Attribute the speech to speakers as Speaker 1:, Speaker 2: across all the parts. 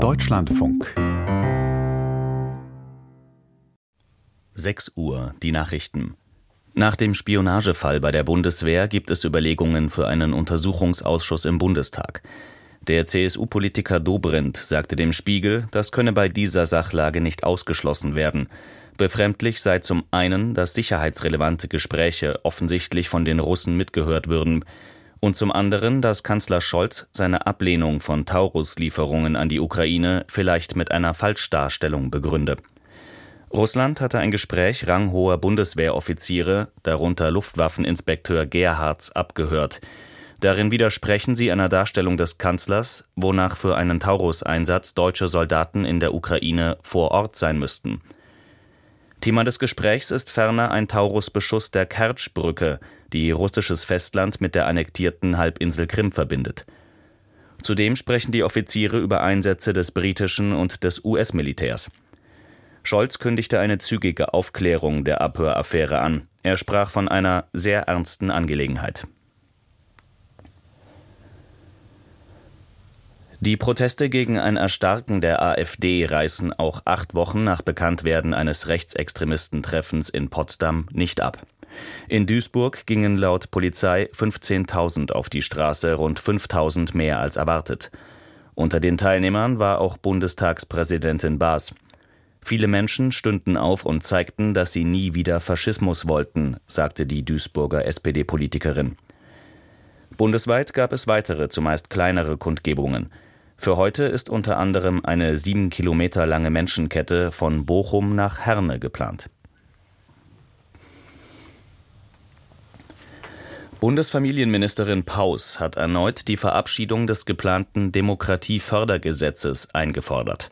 Speaker 1: Deutschlandfunk
Speaker 2: 6 Uhr, die Nachrichten. Nach dem Spionagefall bei der Bundeswehr gibt es Überlegungen für einen Untersuchungsausschuss im Bundestag. Der CSU-Politiker Dobrindt sagte dem Spiegel, das könne bei dieser Sachlage nicht ausgeschlossen werden. Befremdlich sei zum einen, dass sicherheitsrelevante Gespräche offensichtlich von den Russen mitgehört würden und zum anderen, dass Kanzler Scholz seine Ablehnung von Taurus-Lieferungen an die Ukraine vielleicht mit einer Falschdarstellung begründe. Russland hatte ein Gespräch ranghoher Bundeswehroffiziere, darunter Luftwaffeninspekteur Gerhards, abgehört. Darin widersprechen sie einer Darstellung des Kanzlers, wonach für einen Taurus-Einsatz deutsche Soldaten in der Ukraine vor Ort sein müssten. Thema des Gesprächs ist ferner ein Taurus-Beschuss der Kertsch-Brücke, die russisches Festland mit der annektierten Halbinsel Krim verbindet. Zudem sprechen die Offiziere über Einsätze des britischen und des US-Militärs. Scholz kündigte eine zügige Aufklärung der Abhöraffäre an. Er sprach von einer sehr ernsten Angelegenheit. Die Proteste gegen ein Erstarken der AfD reißen auch acht Wochen nach Bekanntwerden eines Rechtsextremistentreffens in Potsdam nicht ab. In Duisburg gingen laut Polizei 15.000 auf die Straße, rund 5.000 mehr als erwartet. Unter den Teilnehmern war auch Bundestagspräsidentin Baas. Viele Menschen stünden auf und zeigten, dass sie nie wieder Faschismus wollten, sagte die Duisburger SPD-Politikerin. Bundesweit gab es weitere, zumeist kleinere Kundgebungen. Für heute ist unter anderem eine sieben Kilometer lange Menschenkette von Bochum nach Herne geplant. Bundesfamilienministerin Paus hat erneut die Verabschiedung des geplanten Demokratiefördergesetzes eingefordert.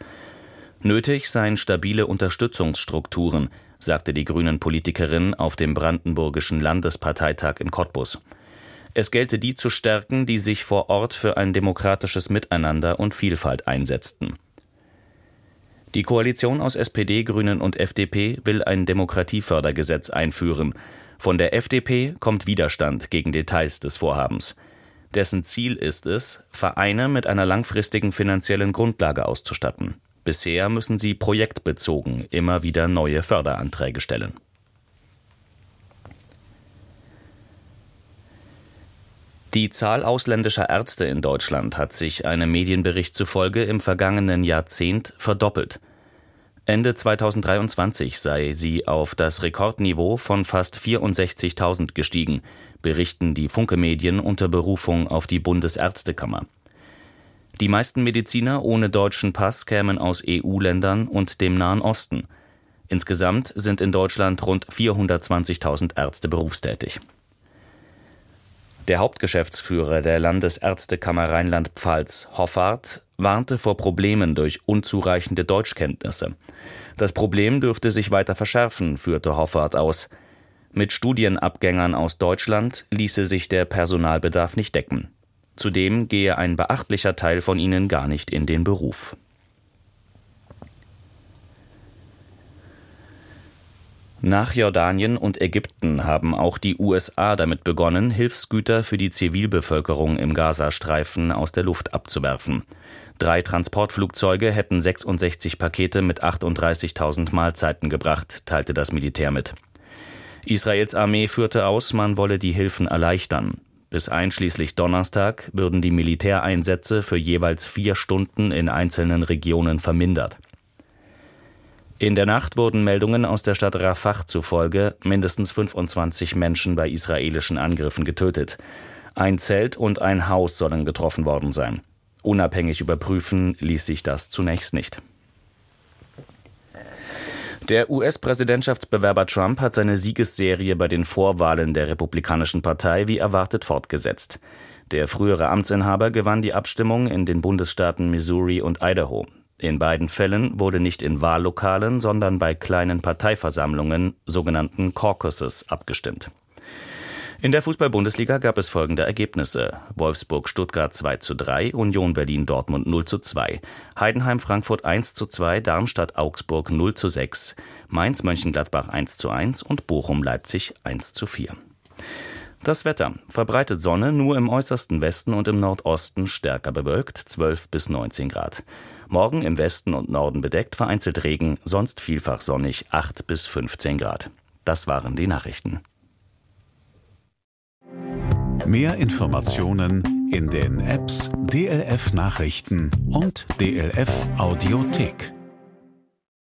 Speaker 2: Nötig seien stabile Unterstützungsstrukturen, sagte die Grünen-Politikerin auf dem brandenburgischen Landesparteitag in Cottbus. Es gelte die zu stärken, die sich vor Ort für ein demokratisches Miteinander und Vielfalt einsetzten. Die Koalition aus SPD, Grünen und FDP will ein Demokratiefördergesetz einführen. Von der FDP kommt Widerstand gegen Details des Vorhabens. Dessen Ziel ist es, Vereine mit einer langfristigen finanziellen Grundlage auszustatten. Bisher müssen sie projektbezogen immer wieder neue Förderanträge stellen. Die Zahl ausländischer Ärzte in Deutschland hat sich einem Medienbericht zufolge im vergangenen Jahrzehnt verdoppelt. Ende 2023 sei sie auf das Rekordniveau von fast 64.000 gestiegen, berichten die Funke-Medien unter Berufung auf die Bundesärztekammer. Die meisten Mediziner ohne deutschen Pass kämen aus EU-Ländern und dem Nahen Osten. Insgesamt sind in Deutschland rund 420.000 Ärzte berufstätig. Der Hauptgeschäftsführer der Landesärztekammer Rheinland-Pfalz, Hoffart, warnte vor Problemen durch unzureichende Deutschkenntnisse. Das Problem dürfte sich weiter verschärfen, führte Hoffart aus. Mit Studienabgängern aus Deutschland ließe sich der Personalbedarf nicht decken. Zudem gehe ein beachtlicher Teil von ihnen gar nicht in den Beruf. Nach Jordanien und Ägypten haben auch die USA damit begonnen, Hilfsgüter für die Zivilbevölkerung im Gazastreifen aus der Luft abzuwerfen. Drei Transportflugzeuge hätten 66 Pakete mit 38.000 Mahlzeiten gebracht, teilte das Militär mit. Israels Armee führte aus, man wolle die Hilfen erleichtern. Bis einschließlich Donnerstag würden die Militäreinsätze für jeweils vier Stunden in einzelnen Regionen vermindert. In der Nacht wurden Meldungen aus der Stadt Rafah zufolge mindestens 25 Menschen bei israelischen Angriffen getötet. Ein Zelt und ein Haus sollen getroffen worden sein. Unabhängig überprüfen ließ sich das zunächst nicht. Der US-Präsidentschaftsbewerber Trump hat seine Siegesserie bei den Vorwahlen der Republikanischen Partei wie erwartet fortgesetzt. Der frühere Amtsinhaber gewann die Abstimmung in den Bundesstaaten Missouri und Idaho. In beiden Fällen wurde nicht in Wahllokalen, sondern bei kleinen Parteiversammlungen, sogenannten Caucuses, abgestimmt. In der Fußball-Bundesliga gab es folgende Ergebnisse. Wolfsburg-Stuttgart 2 zu 3, Union Berlin-Dortmund 0 zu 2, Heidenheim-Frankfurt 1 zu 2, Darmstadt-Augsburg 0 zu 6, Mainz-Mönchengladbach 1 zu 1 und Bochum-Leipzig 1 zu 4. Das Wetter. Verbreitet Sonne, nur im äußersten Westen und im Nordosten stärker bewölkt, 12 bis 19 Grad. Morgen im Westen und Norden bedeckt, vereinzelt Regen, sonst vielfach sonnig, 8 bis 15 Grad. Das waren die Nachrichten.
Speaker 1: Mehr Informationen in den Apps DLF Nachrichten und DLF Audiothek.